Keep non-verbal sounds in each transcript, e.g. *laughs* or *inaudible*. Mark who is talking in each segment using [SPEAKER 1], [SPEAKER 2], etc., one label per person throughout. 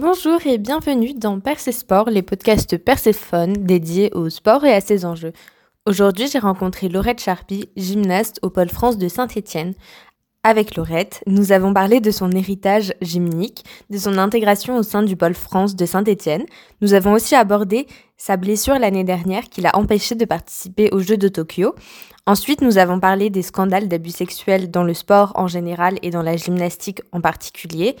[SPEAKER 1] Bonjour et bienvenue dans Percé Sport, les podcasts Perséphone dédiés au sport et à ses enjeux. Aujourd'hui, j'ai rencontré Laurette Charpie, gymnaste au Pôle France de Saint-Étienne. Avec Laurette, nous avons parlé de son héritage gymnique, de son intégration au sein du Pôle France de Saint-Étienne. Nous avons aussi abordé sa blessure l'année dernière qui l'a empêché de participer aux Jeux de Tokyo. Ensuite, nous avons parlé des scandales d'abus sexuels dans le sport en général et dans la gymnastique en particulier.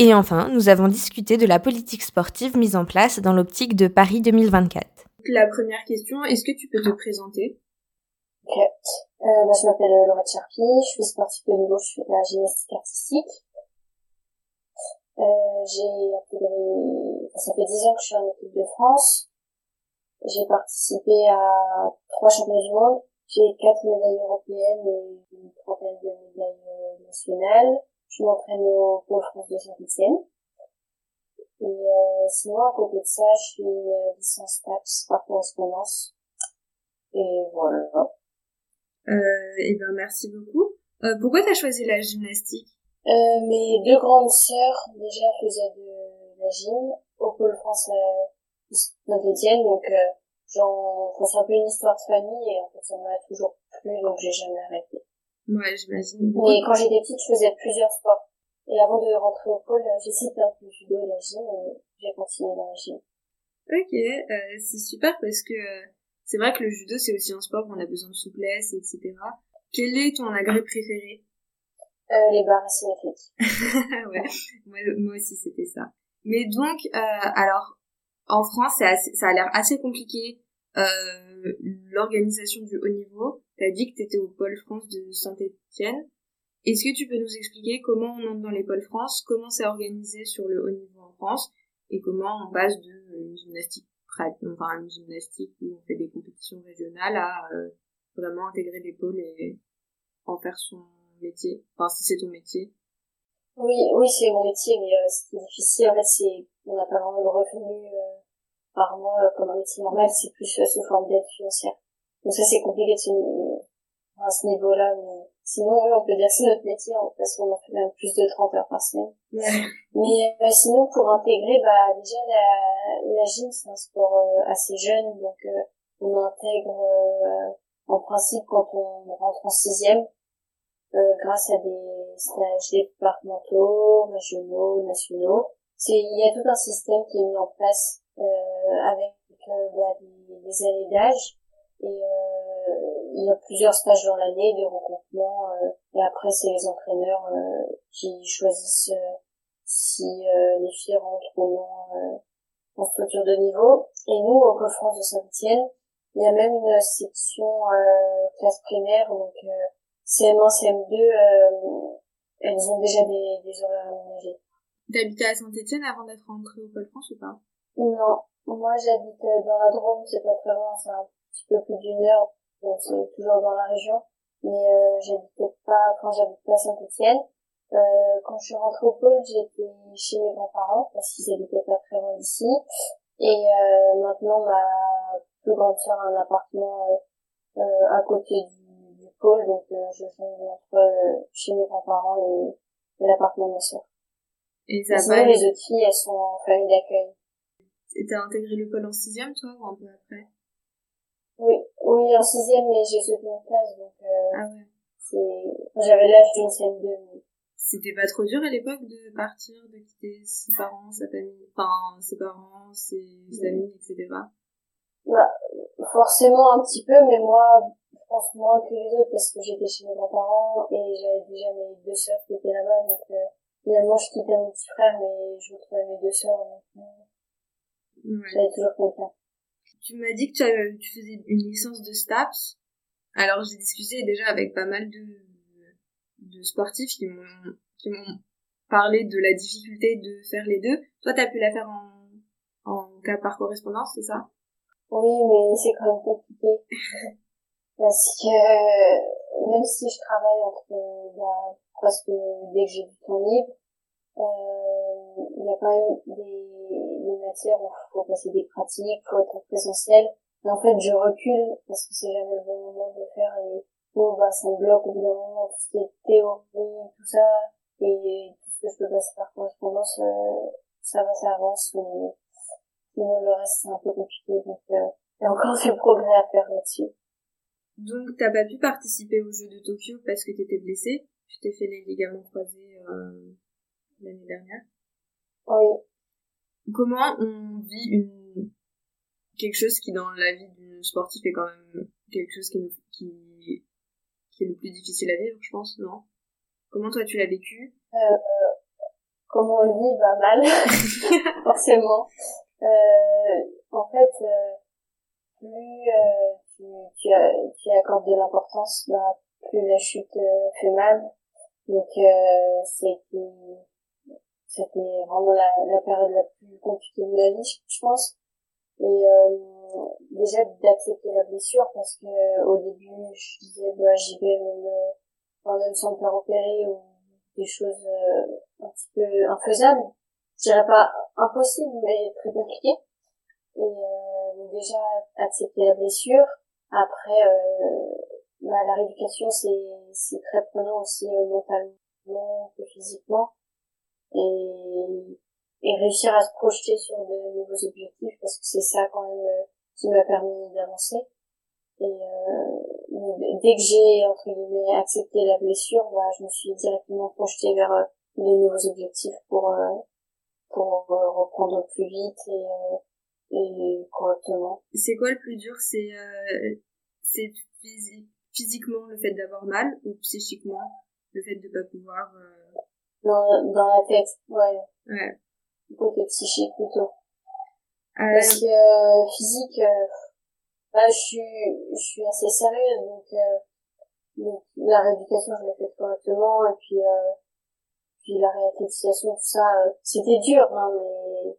[SPEAKER 1] Et enfin, nous avons discuté de la politique sportive mise en place dans l'optique de Paris 2024.
[SPEAKER 2] La première question, est-ce que tu peux te présenter?
[SPEAKER 3] Ok. Euh, bah, je m'appelle Laurette Charpie, je suis sportive de niveau, je fais de la gymnastique artistique. Euh, j'ai intégré, ça fait 10 ans que je suis en équipe de France. J'ai participé à trois championnats du monde. J'ai quatre médailles européennes et une trentaine de médailles euh, nationales. Je m'entraîne au Pôle France de Saint-Etienne. Et euh, sinon, à côté de ça, je suis une licence TAPS par correspondance. Et voilà.
[SPEAKER 2] Euh, et ben merci beaucoup. Euh, pourquoi t'as choisi la gymnastique?
[SPEAKER 3] Euh, Mes deux grandes sœurs déjà faisaient de la gym au Pôle France euh, Saint-Etienne, donc euh, genre, c'est un peu une histoire de famille et en fait ça m'a toujours plu, donc j'ai jamais arrêté.
[SPEAKER 2] Ouais, j'imagine.
[SPEAKER 3] Mais quand j'étais petite, je faisais plusieurs sports. Et avant de rentrer au pôle, un peu le judo et la gym et j'ai continué dans la gym.
[SPEAKER 2] Ok, euh, c'est super parce que euh, c'est vrai que le judo c'est aussi un sport où on a besoin de souplesse, etc. Quel est ton agrès préféré?
[SPEAKER 3] Euh, Les barres asymétriques. *laughs*
[SPEAKER 2] ouais, moi, moi aussi c'était ça. Mais donc, euh, alors, en France, ça a l'air assez compliqué euh, l'organisation du haut niveau. T'as dit que t'étais au pôle France de Saint-Étienne. Est-ce que tu peux nous expliquer comment on entre dans les pôles France, comment c'est organisé sur le haut niveau en France, et comment on passe de une gymnastique enfin une gymnastique où on fait des compétitions régionales à euh, vraiment intégrer les pôles et en faire son métier. Enfin, si c'est ton métier?
[SPEAKER 3] Oui, oui, c'est mon métier, mais euh, ce difficile, en fait, c'est on n'a pas vraiment de revenus euh, par mois euh, comme un métier normal, c'est plus euh, sous forme d'aide financière. Donc ça, c'est compliqué de ce, à ce niveau-là, mais sinon, oui, on peut dire que c'est notre métier, parce qu'on en fait même plus de 30 heures par semaine.
[SPEAKER 2] Ouais.
[SPEAKER 3] Mais euh, sinon, pour intégrer, bah déjà la, la gym, c'est un sport euh, assez jeune, donc euh, on intègre euh, en principe quand on rentre en sixième, euh, grâce à des stages départementaux, régionaux, nationaux. C'est il y a tout un système qui est mis en place avec bah, des, des années d'âge et il y a plusieurs stages dans l'année de regroupement et après c'est les entraîneurs qui choisissent si euh, les filles rentrent ou non en structure de niveau. Et nous, au Pôle France de Saint-Etienne, il y a même une section euh, classe primaire, donc euh, CM1, CM2, elles ont déjà des, des horaires aménagés.
[SPEAKER 2] T'habitais à Saint-Etienne avant d'être rentrée au Pôle France ou pas?
[SPEAKER 3] Non, moi j'habite dans la Drôme, c'est pas très loin, c'est un peu plus d'une heure, donc c'est toujours dans la région. Mais euh, j'habitais pas, quand j'habite pas à Saint-Etienne, euh, quand je suis rentrée au pôle, j'étais chez mes grands-parents parce qu'ils habitaient pas très loin d'ici. Et euh, maintenant, ma plus grande sœur a un appartement euh, euh à côté du, du pôle, donc euh, je change entre euh, chez mes grands-parents et, et l'appartement de ma sœur.
[SPEAKER 2] Et ça
[SPEAKER 3] Sinon, les autres filles, elles sont en famille d'accueil.
[SPEAKER 2] Et t'as intégré le pôle en sixième, toi, ou un peu après?
[SPEAKER 3] Oui, oui, en sixième, mais j'ai sauté une classe, donc
[SPEAKER 2] Ah ouais.
[SPEAKER 3] c'est... J'avais l'âge d'une CM2, mais
[SPEAKER 2] C'était pas trop dur à l'époque de partir, de quitter ses parents, sa famille, enfin ses parents, ses amis, etc.
[SPEAKER 3] Bah, forcément un petit peu, mais moi, je pense moins que les autres parce que j'étais chez mes grands-parents et j'avais déjà mes deux sœurs qui étaient là-bas, donc euh, finalement je quittais mon petit frère, mais je retrouvais mes deux sœurs, donc euh,
[SPEAKER 2] Ouais.
[SPEAKER 3] j'avais toujours quelqu'un.
[SPEAKER 2] Tu m'as dit que tu, tu faisais une licence de STAPS. Alors j'ai discuté déjà avec pas mal de, de sportifs qui m'ont parlé de la difficulté de faire les deux. Toi, t'as pu la faire en, en cas par correspondance, c'est ça?
[SPEAKER 3] Oui, mais c'est quand même compliqué. *laughs* Parce que même si je travaille entre bah, presque dès que j'ai du temps libre, euh, il y a quand même des, des matières où il faut passer des pratiques, faut être en présentiel. Et en fait, je recule parce que c'est jamais le bon moment de le faire et bon, bah, ça me bloque au bout d'un moment, tout ce qui est théorie, tout ça, et tout ce que je peux passer par correspondance, euh, ça va, ça avance, mais sinon le reste c'est un peu compliqué, donc euh, il y a encore *laughs* du progrès à faire là-dessus.
[SPEAKER 2] Donc t'as pas pu participer aux Jeux de Tokyo parce que t'étais blessée Tu t'es fait les ligaments croisés euh, l'année dernière?
[SPEAKER 3] Oui.
[SPEAKER 2] Comment on vit une quelque chose qui dans la vie du sportif est quand même quelque chose qui, qui, qui est le plus difficile à vivre, je pense, non? Comment toi tu l'as vécu?
[SPEAKER 3] Euh, Comment on vit? Bah mal, *laughs* forcément. Euh, en fait, euh, plus euh, tu, tu, tu, accordes de l'importance, bah, plus la chute euh, fait mal. Donc euh, c'était vraiment la, la période la plus compliquée de ma vie, je pense. Et euh, déjà d'accepter la blessure parce que au début je disais bah j'y vais même, même sans me faire opérer ou des choses un petit peu infaisables. Je dirais pas impossible mais très compliqué. Et euh, déjà accepter la blessure. Après, euh, bah, la rééducation, c'est c'est très prenant aussi euh, mentalement que physiquement. Et, et réussir à se projeter sur de nouveaux objectifs parce que c'est ça quand même euh, qui m'a permis d'avancer. Et euh, dès que j'ai entre guillemets accepté la blessure, bah, je me suis directement projetée vers de nouveaux objectifs pour pour reprendre plus vite et et correctement.
[SPEAKER 2] C'est quoi le plus dur? C'est euh, c'est physique, physiquement le fait d'avoir mal ou psychiquement le fait de pas pouvoir euh...
[SPEAKER 3] dans, dans la tête, ouais.
[SPEAKER 2] Ouais.
[SPEAKER 3] Côté psychique plutôt. Euh... Parce que euh, physique, euh, bah, je suis je suis assez sérieuse donc, euh, donc la rééducation je l'ai faite correctement et puis puis la réathlétisation tout ça c'était dur hein, mais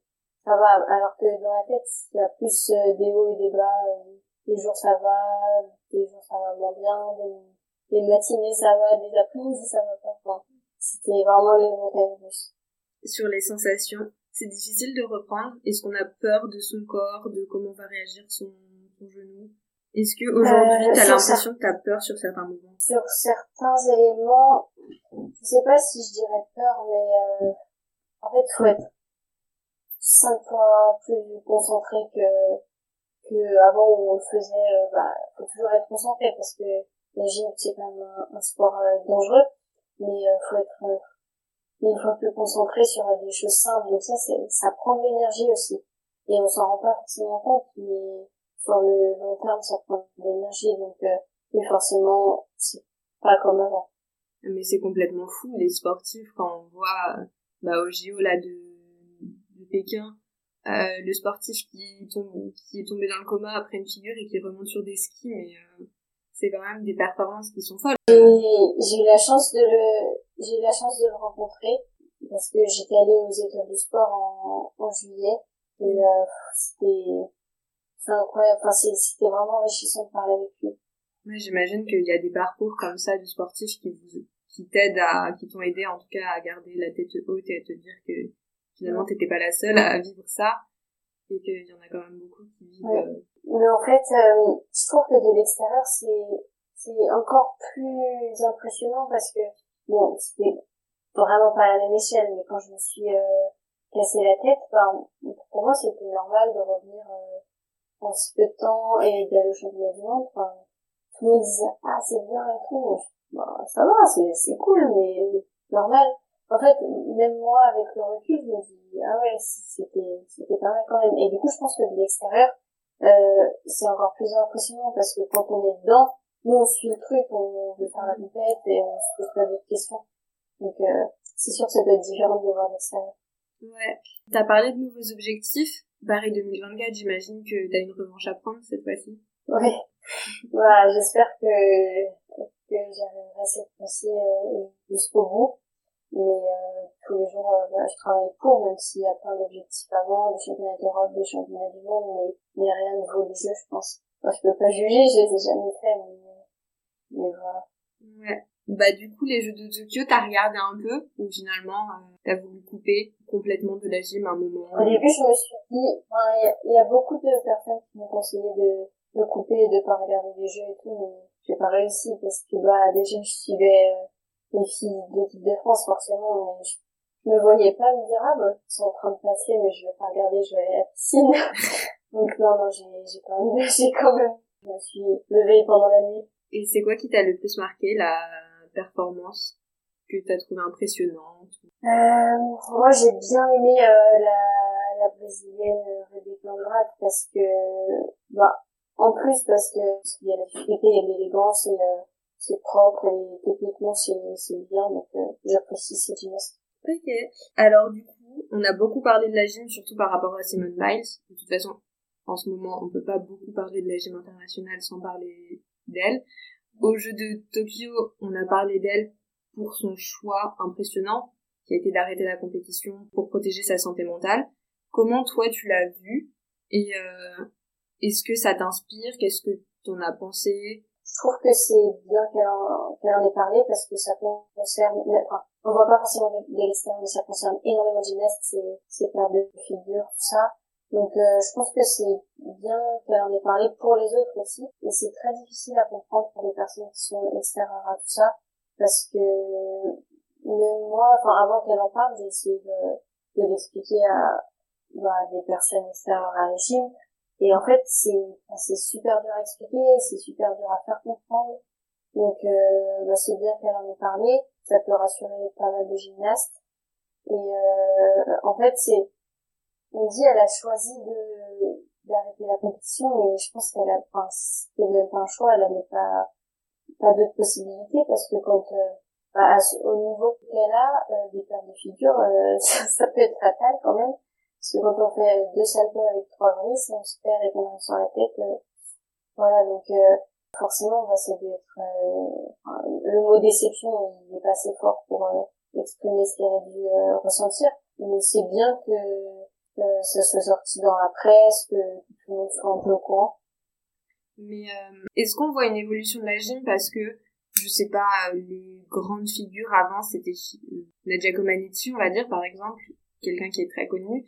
[SPEAKER 3] ça va. Alors que dans la tête, il y a plus euh, des hauts et des bas. Des jours ça va, des jours ça va moins bien, des, matinées ça va, des après-midi ça va pas. Enfin, C'était vraiment les montagnes.
[SPEAKER 2] Sur les sensations, c'est difficile de reprendre. Est-ce qu'on a peur de son corps, de comment va réagir son, son genou? Est-ce que aujourd'hui euh, t'as l'impression que t'as peur sur certains mouvements
[SPEAKER 3] Sur certains éléments, je sais pas si je dirais peur, mais euh, en fait faut être cinq fois plus concentré que que avant où on le faisait euh, bah faut toujours être concentré parce que la gym c'est quand même un, sport euh, dangereux mais euh, faut être euh, une fois plus concentré sur des choses simples. Donc ça ça prend de l'énergie aussi. Et on s'en rend pas forcément compte mais sur le long terme ça prend de l'énergie. Donc oui forcément c'est pas comme avant.
[SPEAKER 2] Mais c'est complètement fou les sportifs quand on voit bah au JO là de Pékin, euh, le sportif qui tombe, qui est tombé dans le coma après une figure et qui remonte sur des skis, mais euh, c'est quand même des performances qui sont folles.
[SPEAKER 3] J'ai eu la chance de le, j'ai eu la chance de le rencontrer parce que j'étais allée aux écoles du sport en, en juillet et euh, c'était, c'est incroyable. Enfin, c'était vraiment enrichissant de parler avec lui.
[SPEAKER 2] Ouais, j'imagine qu'il y a des parcours comme ça du sportif qui vous, qui t'aident à, qui t'ont aidé en tout cas à garder la tête haute et à te dire que finalement t'étais pas la seule à vivre ça et qu'il y en a quand même beaucoup qui vivent euh,
[SPEAKER 3] mais en fait euh, je trouve que de l'extérieur c'est c'est encore plus impressionnant parce que bon c'était vraiment pas à la même échelle mais quand je me suis euh, cassé la tête ben, pour moi c'était normal de revenir en si peu de temps et d'aller au championnat du monde. Enfin, tout le monde disait ah c'est bien et tout bah, ça va c'est c'est cool mais normal en fait, même moi, avec le recul, je me dis, ah ouais, c'était, c'était pas mal quand même. Et du coup, je pense que de l'extérieur, euh, c'est encore plus impressionnant parce que quand on est dedans, nous, on suit le truc, on veut faire la compète et on se pose pas d'autres questions. Donc, euh, c'est sûr que ça doit être différent de voir l'extérieur.
[SPEAKER 2] Ouais. T'as parlé de nouveaux objectifs. Paris 2024, j'imagine que t'as une revanche à prendre cette fois-ci.
[SPEAKER 3] Oui. *laughs* voilà, j'espère que, que j'arriverai cette fois-ci euh, jusqu'au bout mais euh, tous les jours euh, je travaille pour même s'il y a plein d'objectifs avant des championnats d'Europe des championnats du monde mais, mais rien ne vaut les jeux je pense. Enfin, je peux pas juger je les ai jamais fait mais, mais voilà.
[SPEAKER 2] Ouais. Bah du coup les jeux de Tokyo t'as regardé un peu ou finalement euh, t'as voulu couper complètement de la gym à un moment
[SPEAKER 3] au début je me suis dit il y, y, a beaucoup de personnes qui m'ont conseillé de de couper et de pas regarder les jeux et tout mais j'ai pas réussi parce que bah déjà je suivais euh, les filles de l'équipe de France forcément mais je, je me voyais pas me dire, ah, bah, ils sont en train de passer, mais je vais pas regarder, je vais aller à la piscine. *laughs* Donc, non, non, j'ai, j'ai quand même, j'ai quand même, je me suis levée pendant la nuit.
[SPEAKER 2] Et c'est quoi qui t'a le plus marqué, la performance que t'as trouvé impressionnante?
[SPEAKER 3] Euh, moi, j'ai bien aimé, euh, la, la brésilienne Rebecca Andrade parce que, bah, en plus parce que il y a la difficulté, il y a l'élégance et euh, c'est propre et techniquement c'est bien donc euh, j'apprécie cette gymnaste.
[SPEAKER 2] Ok. Alors du coup, on a beaucoup parlé de la gym surtout par rapport à Simone Biles. De toute façon, en ce moment, on peut pas beaucoup parler de la gym internationale sans parler d'elle. Au jeu de Tokyo, on a parlé d'elle pour son choix impressionnant qui a été d'arrêter la compétition pour protéger sa santé mentale. Comment toi tu l'as vu? Et euh, est-ce que ça t'inspire? Qu'est-ce que t'en as pensé?
[SPEAKER 3] Trouve que c'est bien qu'elle en, ait parlé parce que ça concerne, enfin, on voit pas forcément de l'extérieur, mais ça concerne énormément de gymnastes, c'est perte de figure, tout ça. Donc euh, je pense que c'est bien qu'elle en ait parlé pour les autres aussi. Et c'est très difficile à comprendre pour les personnes qui sont extérieures à tout ça. Parce que même moi, enfin avant qu'elle en parle, j'ai essayé de, de l'expliquer à bah, des personnes extérieures à la gym et en fait, c'est c'est super dur à expliquer, c'est super dur à faire comprendre. Donc, euh, bah, c'est bien qu'elle en ait parlé. Ça peut rassurer pas mal de gymnastes. Et euh, en fait, c'est on dit elle a choisi de d'arrêter la compétition, mais je pense qu'elle a enfin, c'était même pas un choix, elle n'avait pas pas d'autres possibilités parce que quand euh, bah, au niveau qu'elle a, euh, des paires de figure, euh, *laughs* ça, ça peut être fatal quand même. Parce que quand on fait deux saltos avec trois brises, on se perd et qu'on a sur la tête, euh, voilà, donc euh, forcément, bah, ça doit être... Euh, le mot déception, il n'est pas assez fort pour exprimer ce qu'elle a dû ressentir, mais c'est bien que ça soit sorti dans la presse, que tout le monde soit un peu au courant.
[SPEAKER 2] Mais est-ce qu'on voit une évolution de la gym? Parce que je sais pas, les grandes figures avant c'était Nadia Comaneci, on va dire par exemple, quelqu'un qui est très connu,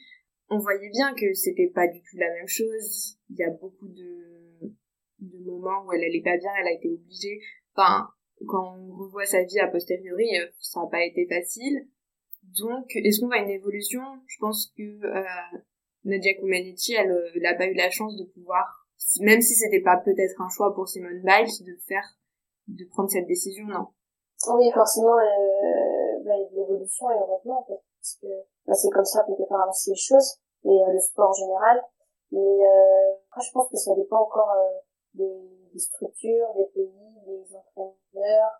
[SPEAKER 2] on voyait bien que c'était pas du tout la même chose. Il y a beaucoup de, de moments où elle allait pas bien, elle a été obligée. Enfin, quand on revoit sa vie a posteriori, euh, ça n'a pas été facile. Donc, est-ce qu'on voit une évolution? Je pense que euh, Nadia Comaneci, elle n'a euh, pas eu la chance de pouvoir, même si c'était pas peut-être un choix pour Simone Biles, de faire, de prendre cette décision, non?
[SPEAKER 3] Oui, forcément, euh, bah, l'évolution, et heureusement, parce que bah, c'est comme ça qu'on peut faire avancer les choses et euh, le sport en général. Mais euh, après, je pense que ça dépend encore euh, des, des, structures, des pays, des entraîneurs.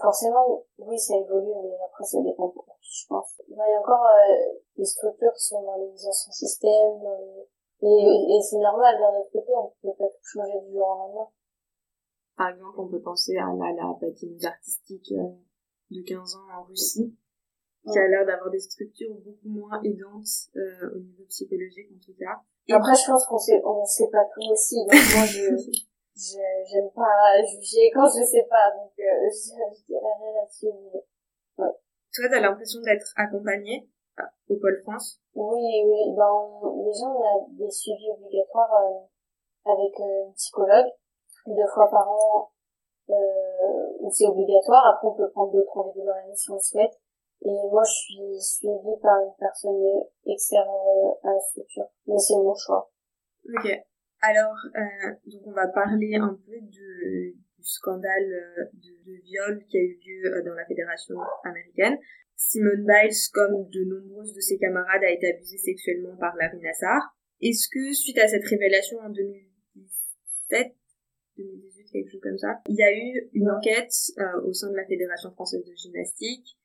[SPEAKER 3] Forcément, oui, ça évolue, mais après, ça dépend je pense. Il y a encore des structures qui sont dans les anciens systèmes, et, et c'est normal, d'un autre côté, on peut pas tout changer du jour au lendemain.
[SPEAKER 2] Par exemple, on peut penser à la, la patineuse artistique de 15 ans en Russie, qui a l'air d'avoir des structures beaucoup moins aidantes euh, au niveau psychologique en tout cas.
[SPEAKER 3] Et Après, je pense qu'on sait, on sait pas tout aussi. Donc *laughs* moi, je, j'aime pas juger quand je sais pas. Donc euh, je, dirais rien là-dessus. Mais... Ouais.
[SPEAKER 2] Toi, t'as l'impression d'être accompagnée au Pôle France?
[SPEAKER 3] Oui, oui. Ben, déjà, on a des suivis obligatoires euh, avec euh, une psychologue deux fois par an euh, c'est obligatoire. Après, on peut prendre d'autres rendez-vous dans l'année si on le souhaite. Et moi, je suis suivie par une personne extérieure à la structure. Mais c'est mon choix.
[SPEAKER 2] Ok. Alors, euh, donc on va parler un peu du scandale euh, de, viol qui a eu lieu euh, dans la fédération américaine. Simone Biles, comme de nombreuses de ses camarades, a été abusée sexuellement par Larry Nassar. Est-ce que, suite à cette révélation en 2017, 2018, quelque chose comme ça, il y a eu une enquête euh, au sein de la Fédération française de gymnastique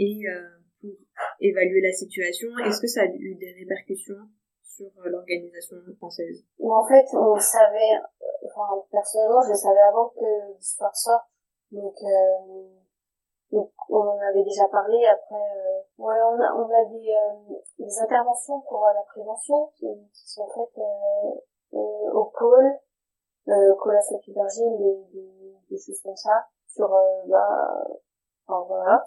[SPEAKER 2] et euh, pour évaluer la situation. Est-ce que ça a eu des répercussions sur euh, l'organisation française?
[SPEAKER 3] En fait, on savait, enfin personnellement, je savais avant que l'histoire sorte, donc, euh, donc on en avait déjà parlé. Après, euh, ouais, on a, on a des, euh, des interventions pour la prévention qui, sont faites au pôle, euh, d'argile, des, des, des choses comme ça, sur bah, enfin voilà.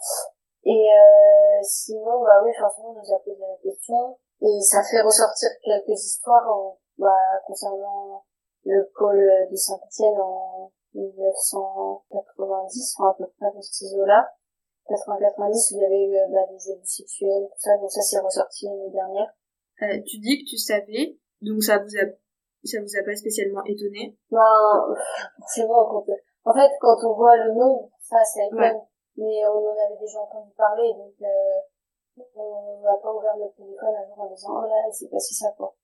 [SPEAKER 3] Et euh, sinon, bah oui, forcément, on nous a posé la question. Et ça fait ressortir quelques histoires en, bah, concernant le pôle de Saint-Etienne en 1990, enfin à peu près dans ces eaux-là. 80-90 il y avait eu bah, des abus sexuels, tout ça, donc ça s'est ressorti l'année dernière.
[SPEAKER 2] Euh, tu dis que tu savais, donc ça vous a ça vous a pas spécialement étonné?
[SPEAKER 3] Ben, forcément, quand, en fait, quand on voit le nom, ça, c'est étonne. Mais on en avait déjà entendu parler, donc, euh, on n'a pas ouvert notre téléphone un jour en disant, oh là, il s'est passé ça, quoi.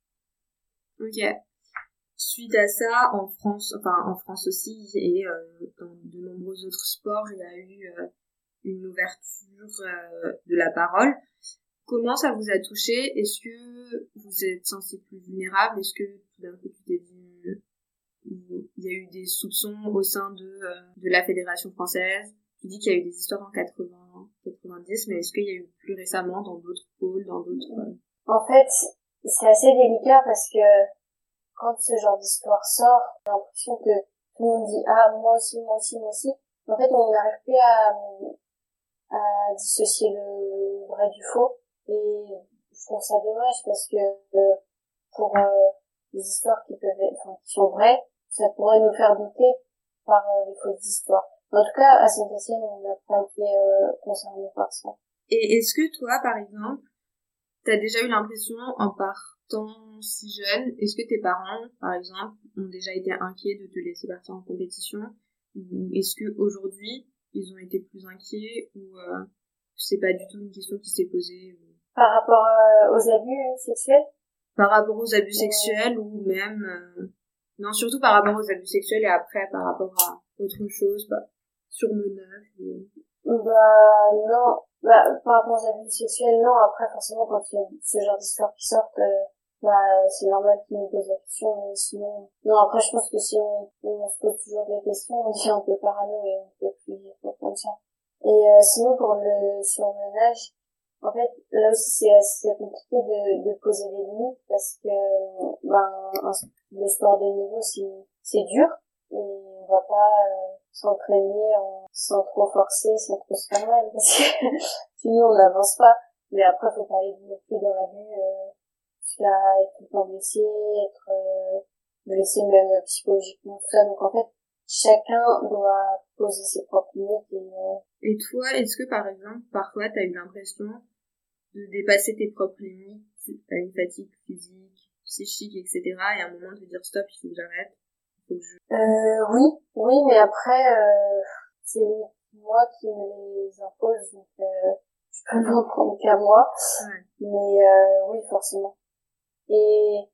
[SPEAKER 2] Ok. Suite à ça, en France, enfin, en France aussi, et euh, dans de nombreux autres sports, il y a eu euh, une ouverture euh, de la parole. Comment ça vous a touché? Est-ce que vous êtes senti plus vulnérable? Est-ce que tout d'un coup tu dit il y a eu des soupçons au sein de, euh, de la fédération française? Tu dis qu'il y a eu des histoires en 80, 90, mais est-ce qu'il y a eu plus récemment dans d'autres pôles, dans d'autres euh,
[SPEAKER 3] En fait, c'est assez délicat parce que quand ce genre d'histoire sort, j'ai l'impression que tout le monde dit ah moi aussi, moi aussi, moi aussi. En fait, on n'arrive plus à, à dissocier le vrai du faux. Et je trouve ça dommage parce que euh, pour euh, les histoires qui peuvent être, enfin, qui sont vraies, ça pourrait nous faire douter par euh, les fausses histoires. En tout cas, à Saint-Etienne, on n'a pas été concerné par ça.
[SPEAKER 2] Et est-ce que toi, par exemple, t'as déjà eu l'impression, en partant si jeune, est-ce que tes parents, par exemple, ont déjà été inquiets de te laisser partir en compétition? Ou est-ce que aujourd'hui, ils ont été plus inquiets ou euh, c'est pas du tout une question qui s'est posée
[SPEAKER 3] par rapport euh, aux abus sexuels?
[SPEAKER 2] Par rapport aux abus sexuels ou même... Euh, non, surtout par rapport aux abus sexuels et après par rapport à autre chose, bah, sur le neuf.
[SPEAKER 3] Bah non, bah, par rapport aux abus sexuels, non. Après, forcément, quand il y a ce genre d'histoires qui sortent, euh, bah, c'est normal qu'ils nous posent la question, mais sinon... Non, après, je pense que si on, on se pose toujours des questions, on devient un peu parano et on peut plus dire comme ça. Et sinon, pour le surmenage, en fait, là aussi, c'est assez compliqué de, de poser des limites parce que ben, le sport de niveau, c'est dur et on va pas euh, s'entraîner sans trop forcer, sans trop se faire mal parce que *laughs* sinon on n'avance pas. Mais après, faut pas aller dans la vue euh, être tout blessé, être euh, blessé même psychologiquement, tout ça. Donc en fait, chacun doit poser ses propres limites. Et, euh,
[SPEAKER 2] et toi, est-ce que par exemple, parfois, tu as eu l'impression de dépasser tes propres limites, t'as une fatigue physique, psychique, etc. Et à un moment de dire stop, il faut que j'arrête, je...
[SPEAKER 3] Euh, oui, oui, mais après, euh, c'est moi qui me les impose, donc euh, je peux m'en prendre qu'à moi. Mais euh, oui, forcément. Et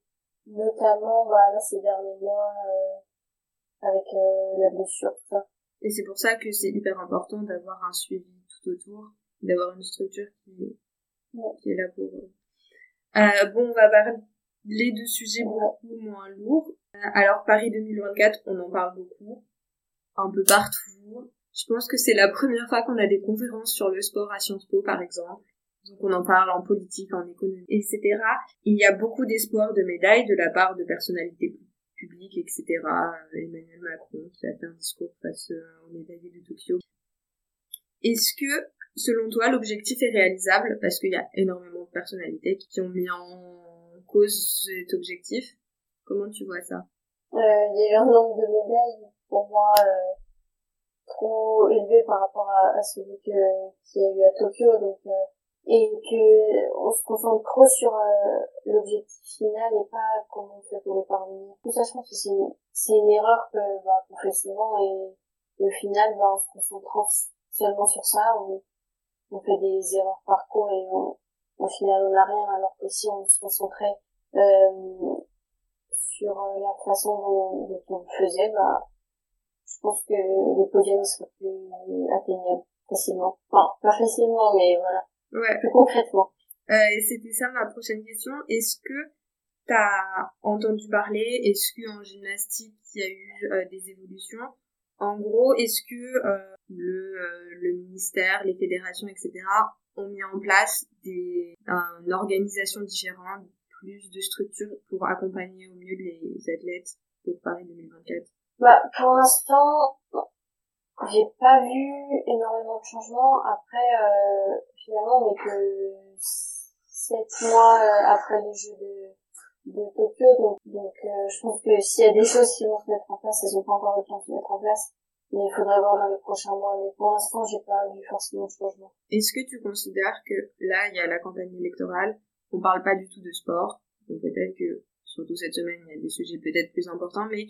[SPEAKER 3] notamment, bah là, ces derniers mois, euh, avec euh, la blessure, tout ça.
[SPEAKER 2] Et c'est pour ça que c'est hyper important d'avoir un suivi tout autour, d'avoir une structure qui qui est là pour... Euh, bon, on va parler de sujets beaucoup moins lourds. Euh, alors, Paris 2024, on en parle beaucoup, un peu partout. Je pense que c'est la première fois qu'on a des conférences sur le sport à Sciences Po, par exemple. Donc on en parle en politique, en économie, etc. Il y a beaucoup d'espoir de médailles de la part de personnalités publiques, etc. Emmanuel Macron qui a fait un discours face aux médaillés de Tokyo. Est-ce que selon toi, l'objectif est réalisable? Parce qu'il y a énormément de personnalités qui ont mis en cause cet objectif. Comment tu vois ça?
[SPEAKER 3] Euh, Il y a eu un nombre de médailles pour moi euh, trop élevé par rapport à, celui que qu'il y a eu à Tokyo, donc euh, et que on se concentre trop sur l'objectif final et pas comment on fait pour le parvenir. Tout ça, je pense que c'est une, erreur que bah, qu'on fait souvent et, au final, bah, on se concentre seulement sur ça, on, on fait des erreurs parcours et au final on n'a rien alors que si on se concentrait euh, sur euh, la façon dont, on le faisait bah je pense que les podiums seraient plus atteignables facilement enfin pas facilement mais voilà
[SPEAKER 2] ouais.
[SPEAKER 3] plus concrètement
[SPEAKER 2] euh, et c'était ça ma prochaine question est-ce que t'as entendu parler est-ce que en gymnastique il y a eu euh, des évolutions? En gros, est-ce que euh, le, euh, le ministère, les fédérations, etc. ont mis en place des, une organisation différente, plus de structures pour accompagner au mieux les athlètes pour Paris 2024
[SPEAKER 3] Bah, pour l'instant, j'ai pas vu énormément de changements. Après, euh, finalement, on est que sept mois après les Jeux de de Tokyo. Donc, donc euh, je pense que s'il y a des choses qui vont se mettre en place, elles n'ont pas encore le temps de se mettre en place. Mais il faudrait voir dans les prochains mois. Mais pour l'instant, j'ai pas vu forcément de changement.
[SPEAKER 2] Est-ce que tu considères que là, il y a la campagne électorale, on parle pas du tout de sport, donc peut-être que surtout cette semaine, il y a des sujets peut-être plus importants, mais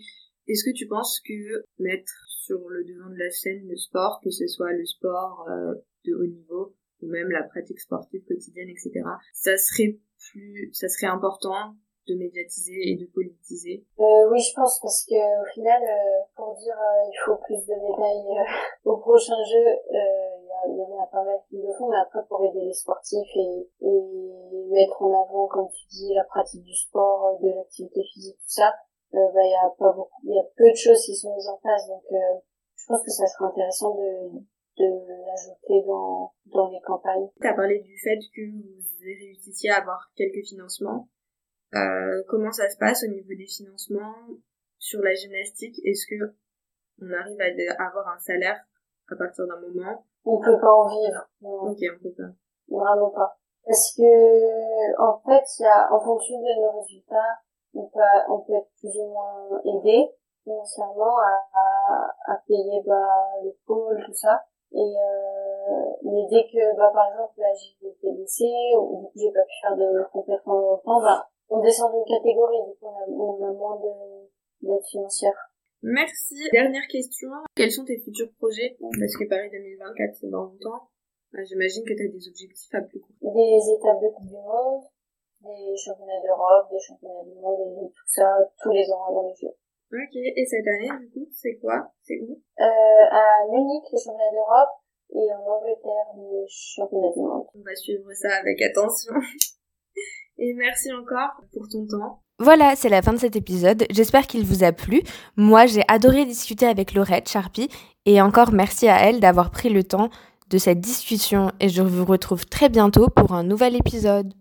[SPEAKER 2] est-ce que tu penses que mettre sur le devant de la scène le sport, que ce soit le sport euh, de haut niveau ou même la pratique sportive quotidienne, etc., ça serait plus, ça serait important de médiatiser et de politiser
[SPEAKER 3] euh, Oui, je pense parce que au final, euh, pour dire euh, il faut plus de médailles euh, *laughs* au prochain jeu, il y, en a pas mal qui le font, mais après pour aider les sportifs et, et mettre en avant, comme tu dis, la pratique du sport, de l'activité physique, tout ça, bah il y a pas beaucoup, il y a peu de choses qui sont mises en place, donc je pense que ça serait intéressant de de l'ajouter dans, dans les campagnes.
[SPEAKER 2] Tu as parlé du fait que vous réussissiez à avoir quelques financements. Euh, comment ça se passe au niveau des financements sur la gymnastique? Est-ce que on arrive à avoir un salaire à partir d'un moment?
[SPEAKER 3] On peut pas en vivre.
[SPEAKER 2] Ok, on peut pas.
[SPEAKER 3] Vraiment pas. Parce que en fait, il y a en fonction de nos résultats, on peut on peut être plus ou moins aidé financièrement à, à, à payer bah, le pôle tout ça. Et euh, mais dès que bah par exemple là j'ai été blessée ou j'ai pas pu faire de complètement longtemps, bah on descend d'une catégorie, du coup on a, moins d'aide financière.
[SPEAKER 2] Merci. Dernière question. Quels sont tes futurs projets? Parce que Paris 2024, c'est dans longtemps. Ah, j'imagine que tu as des objectifs à plus court
[SPEAKER 3] Des étapes de Coupe du Monde, des championnats d'Europe, des championnats du monde et tout ça, tous les ans avant les Jeux.
[SPEAKER 2] Ok, et cette année, du coup, c'est quoi? C'est où?
[SPEAKER 3] Euh, À Munich, les championnats d'Europe, et en Angleterre, les championnats du monde.
[SPEAKER 2] On va suivre ça avec attention. *laughs* *laughs* Et merci encore pour ton temps.
[SPEAKER 1] Voilà, c'est la fin de cet épisode. J'espère qu'il vous a plu. Moi, j'ai adoré discuter avec Laurette Sharpie et encore merci à elle d'avoir pris le temps de cette discussion et je vous retrouve très bientôt pour un nouvel épisode.